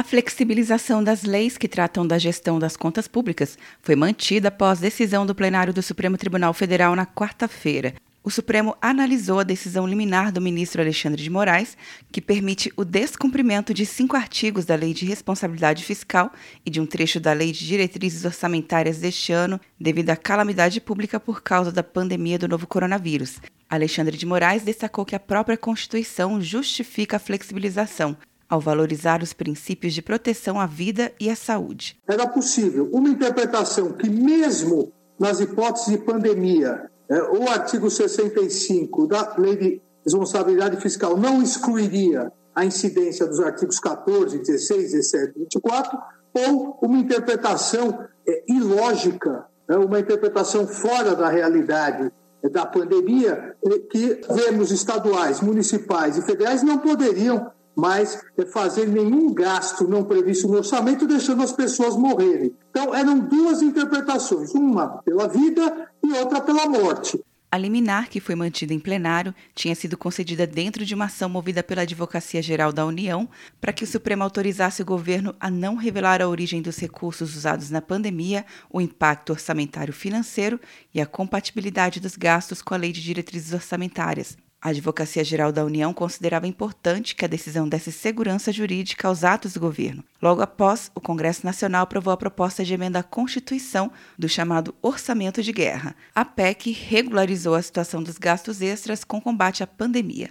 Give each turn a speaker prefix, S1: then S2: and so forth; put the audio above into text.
S1: A flexibilização das leis que tratam da gestão das contas públicas foi mantida após decisão do plenário do Supremo Tribunal Federal na quarta-feira. O Supremo analisou a decisão liminar do ministro Alexandre de Moraes, que permite o descumprimento de cinco artigos da Lei de Responsabilidade Fiscal e de um trecho da Lei de Diretrizes Orçamentárias deste ano, devido à calamidade pública por causa da pandemia do novo coronavírus. Alexandre de Moraes destacou que a própria Constituição justifica a flexibilização, ao valorizar os princípios de proteção à vida e à saúde.
S2: Era possível uma interpretação que, mesmo nas hipóteses de pandemia, é, o artigo 65 da Lei de Responsabilidade Fiscal não excluiria a incidência dos artigos 14, 16, 17 e 24, ou uma interpretação é, ilógica, é, uma interpretação fora da realidade é, da pandemia, é, que governos estaduais, municipais e federais não poderiam mas fazer nenhum gasto não previsto no orçamento, deixando as pessoas morrerem. Então, eram duas interpretações, uma pela vida e outra pela morte.
S1: A liminar, que foi mantida em plenário, tinha sido concedida dentro de uma ação movida pela Advocacia Geral da União para que o Supremo autorizasse o governo a não revelar a origem dos recursos usados na pandemia, o impacto orçamentário financeiro e a compatibilidade dos gastos com a Lei de Diretrizes Orçamentárias, a Advocacia Geral da União considerava importante que a decisão desse segurança jurídica aos atos do governo. Logo após, o Congresso Nacional aprovou a proposta de emenda à Constituição do chamado Orçamento de Guerra. A PEC regularizou a situação dos gastos extras com combate à pandemia.